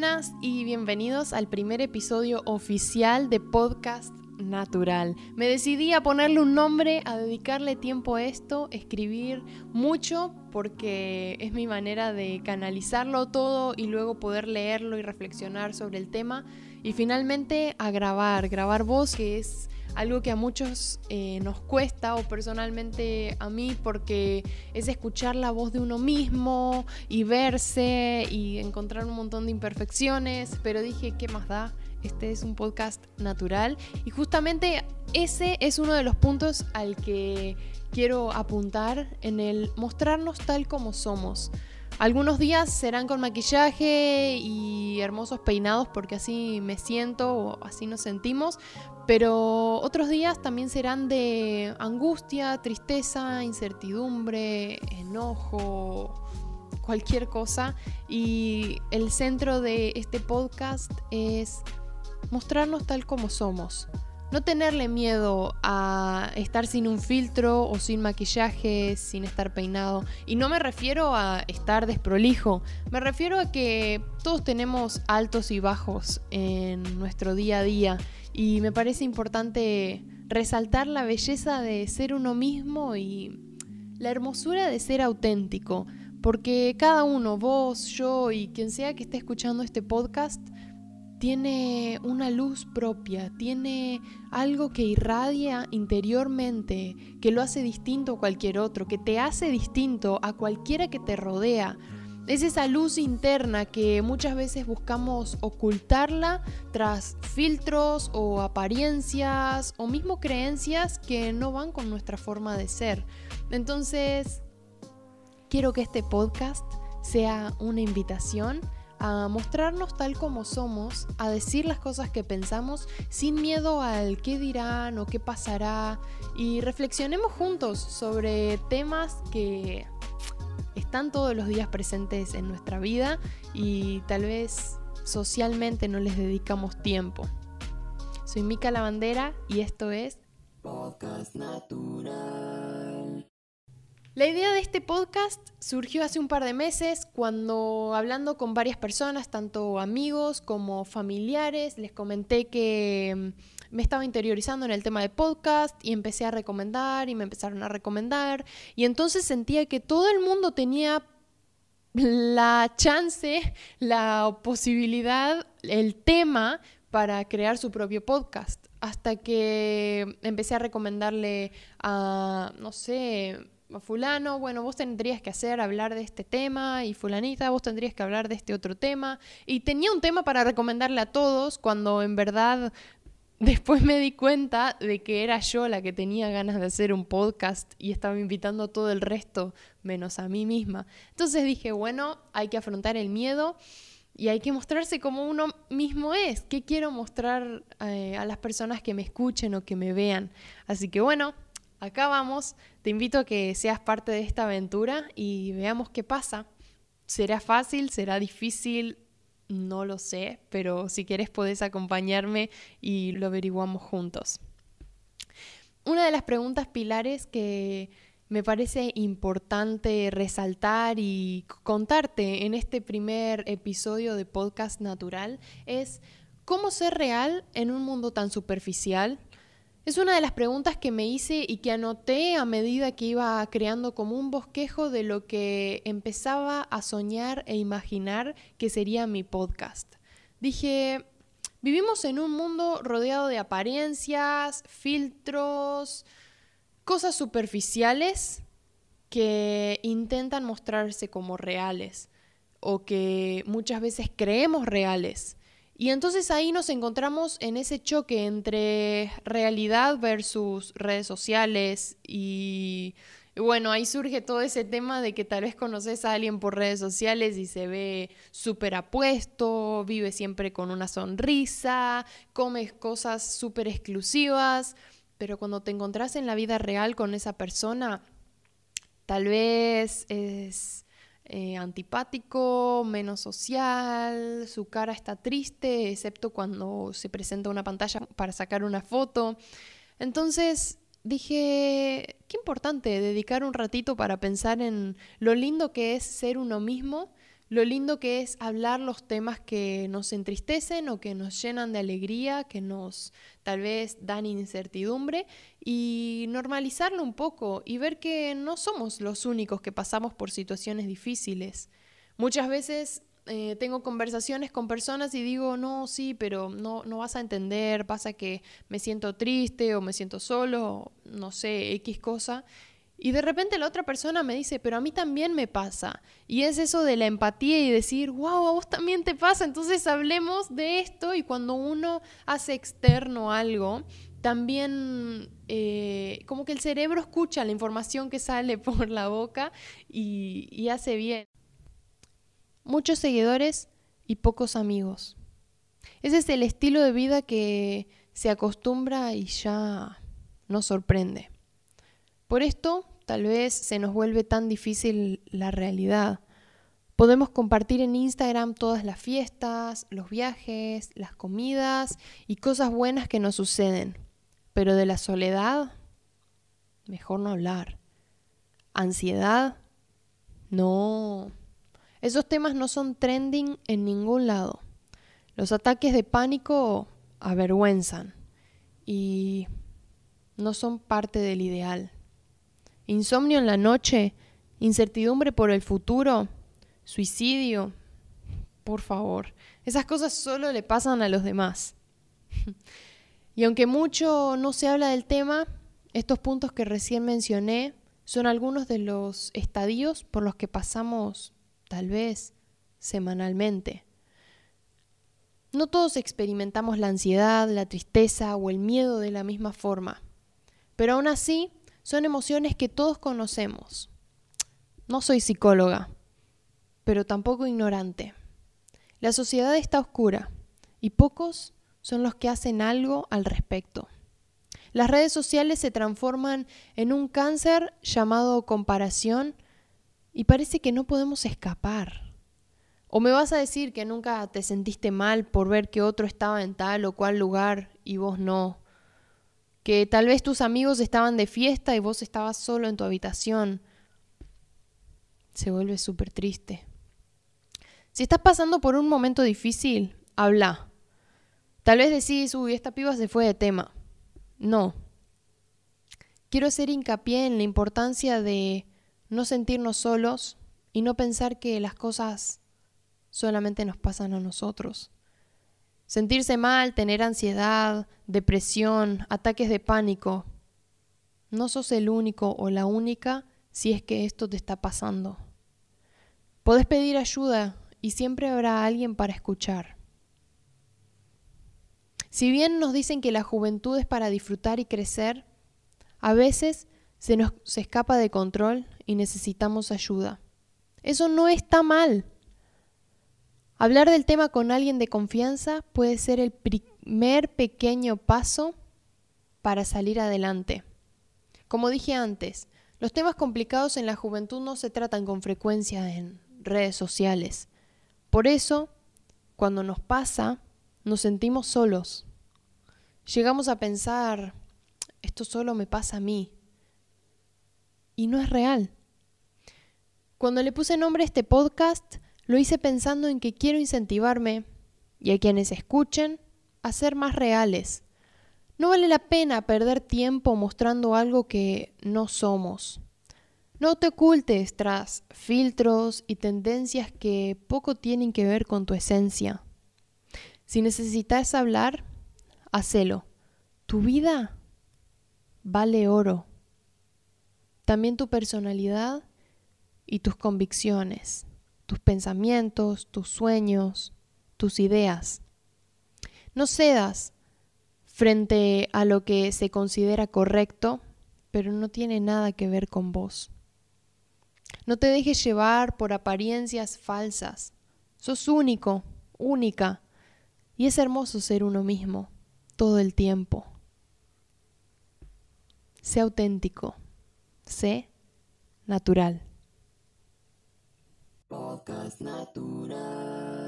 buenas y bienvenidos al primer episodio oficial de Podcast Natural. Me decidí a ponerle un nombre, a dedicarle tiempo a esto, escribir mucho porque es mi manera de canalizarlo todo y luego poder leerlo y reflexionar sobre el tema y finalmente a grabar, grabar voz que es algo que a muchos eh, nos cuesta o personalmente a mí porque es escuchar la voz de uno mismo y verse y encontrar un montón de imperfecciones, pero dije, ¿qué más da? Este es un podcast natural y justamente ese es uno de los puntos al que quiero apuntar en el mostrarnos tal como somos. Algunos días serán con maquillaje y hermosos peinados porque así me siento o así nos sentimos, pero otros días también serán de angustia, tristeza, incertidumbre, enojo, cualquier cosa. Y el centro de este podcast es mostrarnos tal como somos. No tenerle miedo a estar sin un filtro o sin maquillaje, sin estar peinado. Y no me refiero a estar desprolijo, me refiero a que todos tenemos altos y bajos en nuestro día a día. Y me parece importante resaltar la belleza de ser uno mismo y la hermosura de ser auténtico. Porque cada uno, vos, yo y quien sea que esté escuchando este podcast, tiene una luz propia, tiene algo que irradia interiormente, que lo hace distinto a cualquier otro, que te hace distinto a cualquiera que te rodea. Es esa luz interna que muchas veces buscamos ocultarla tras filtros o apariencias o mismo creencias que no van con nuestra forma de ser. Entonces, quiero que este podcast sea una invitación a mostrarnos tal como somos, a decir las cosas que pensamos sin miedo al qué dirán o qué pasará y reflexionemos juntos sobre temas que están todos los días presentes en nuestra vida y tal vez socialmente no les dedicamos tiempo. Soy Mica Lavandera y esto es Podcast Natural. La idea de este podcast surgió hace un par de meses cuando hablando con varias personas, tanto amigos como familiares, les comenté que mm, me estaba interiorizando en el tema de podcast y empecé a recomendar y me empezaron a recomendar y entonces sentía que todo el mundo tenía la chance, la posibilidad, el tema para crear su propio podcast. Hasta que empecé a recomendarle a, no sé, fulano, bueno, vos tendrías que hacer hablar de este tema y fulanita, vos tendrías que hablar de este otro tema. Y tenía un tema para recomendarle a todos cuando en verdad después me di cuenta de que era yo la que tenía ganas de hacer un podcast y estaba invitando a todo el resto menos a mí misma. Entonces dije, bueno, hay que afrontar el miedo y hay que mostrarse como uno mismo es. ¿Qué quiero mostrar eh, a las personas que me escuchen o que me vean? Así que bueno, acá vamos. Te invito a que seas parte de esta aventura y veamos qué pasa. ¿Será fácil? ¿Será difícil? No lo sé, pero si quieres puedes acompañarme y lo averiguamos juntos. Una de las preguntas pilares que me parece importante resaltar y contarte en este primer episodio de Podcast Natural es cómo ser real en un mundo tan superficial, es una de las preguntas que me hice y que anoté a medida que iba creando como un bosquejo de lo que empezaba a soñar e imaginar que sería mi podcast. Dije, vivimos en un mundo rodeado de apariencias, filtros, cosas superficiales que intentan mostrarse como reales o que muchas veces creemos reales. Y entonces ahí nos encontramos en ese choque entre realidad versus redes sociales y, bueno, ahí surge todo ese tema de que tal vez conoces a alguien por redes sociales y se ve súper apuesto, vive siempre con una sonrisa, comes cosas súper exclusivas, pero cuando te encontrás en la vida real con esa persona, tal vez es eh, antipático, menos social, su cara está triste, excepto cuando se presenta una pantalla para sacar una foto. Entonces dije, qué importante dedicar un ratito para pensar en lo lindo que es ser uno mismo, lo lindo que es hablar los temas que nos entristecen o que nos llenan de alegría, que nos tal vez dan incertidumbre y normalizarlo un poco y ver que no somos los únicos que pasamos por situaciones difíciles. Muchas veces eh, tengo conversaciones con personas y digo, no, sí, pero no, no vas a entender, pasa que me siento triste o me siento solo, no sé, X cosa. Y de repente la otra persona me dice, pero a mí también me pasa. Y es eso de la empatía y decir, wow, a vos también te pasa. Entonces hablemos de esto y cuando uno hace externo algo, también eh, como que el cerebro escucha la información que sale por la boca y, y hace bien. Muchos seguidores y pocos amigos. Ese es el estilo de vida que se acostumbra y ya nos sorprende. Por esto, tal vez se nos vuelve tan difícil la realidad. Podemos compartir en Instagram todas las fiestas, los viajes, las comidas y cosas buenas que nos suceden. Pero de la soledad, mejor no hablar. Ansiedad, no. Esos temas no son trending en ningún lado. Los ataques de pánico avergüenzan y no son parte del ideal insomnio en la noche, incertidumbre por el futuro, suicidio. Por favor, esas cosas solo le pasan a los demás. y aunque mucho no se habla del tema, estos puntos que recién mencioné son algunos de los estadios por los que pasamos tal vez semanalmente. No todos experimentamos la ansiedad, la tristeza o el miedo de la misma forma, pero aún así son emociones que todos conocemos. No soy psicóloga, pero tampoco ignorante. La sociedad está oscura y pocos son los que hacen algo al respecto. Las redes sociales se transforman en un cáncer llamado comparación y parece que no podemos escapar. O me vas a decir que nunca te sentiste mal por ver que otro estaba en tal o cual lugar y vos no que tal vez tus amigos estaban de fiesta y vos estabas solo en tu habitación. Se vuelve súper triste. Si estás pasando por un momento difícil, habla. Tal vez decís, uy, esta piba se fue de tema. No. Quiero hacer hincapié en la importancia de no sentirnos solos y no pensar que las cosas solamente nos pasan a nosotros. Sentirse mal, tener ansiedad, depresión, ataques de pánico. No sos el único o la única si es que esto te está pasando. Podés pedir ayuda y siempre habrá alguien para escuchar. Si bien nos dicen que la juventud es para disfrutar y crecer, a veces se nos se escapa de control y necesitamos ayuda. Eso no está mal. Hablar del tema con alguien de confianza puede ser el primer pequeño paso para salir adelante. Como dije antes, los temas complicados en la juventud no se tratan con frecuencia en redes sociales. Por eso, cuando nos pasa, nos sentimos solos. Llegamos a pensar, esto solo me pasa a mí. Y no es real. Cuando le puse nombre a este podcast, lo hice pensando en que quiero incentivarme y a quienes escuchen a ser más reales. No vale la pena perder tiempo mostrando algo que no somos. No te ocultes tras filtros y tendencias que poco tienen que ver con tu esencia. Si necesitas hablar, hacelo. Tu vida vale oro. También tu personalidad y tus convicciones tus pensamientos, tus sueños, tus ideas. No cedas frente a lo que se considera correcto, pero no tiene nada que ver con vos. No te dejes llevar por apariencias falsas. Sos único, única, y es hermoso ser uno mismo todo el tiempo. Sé auténtico, sé natural. Podcast Natural.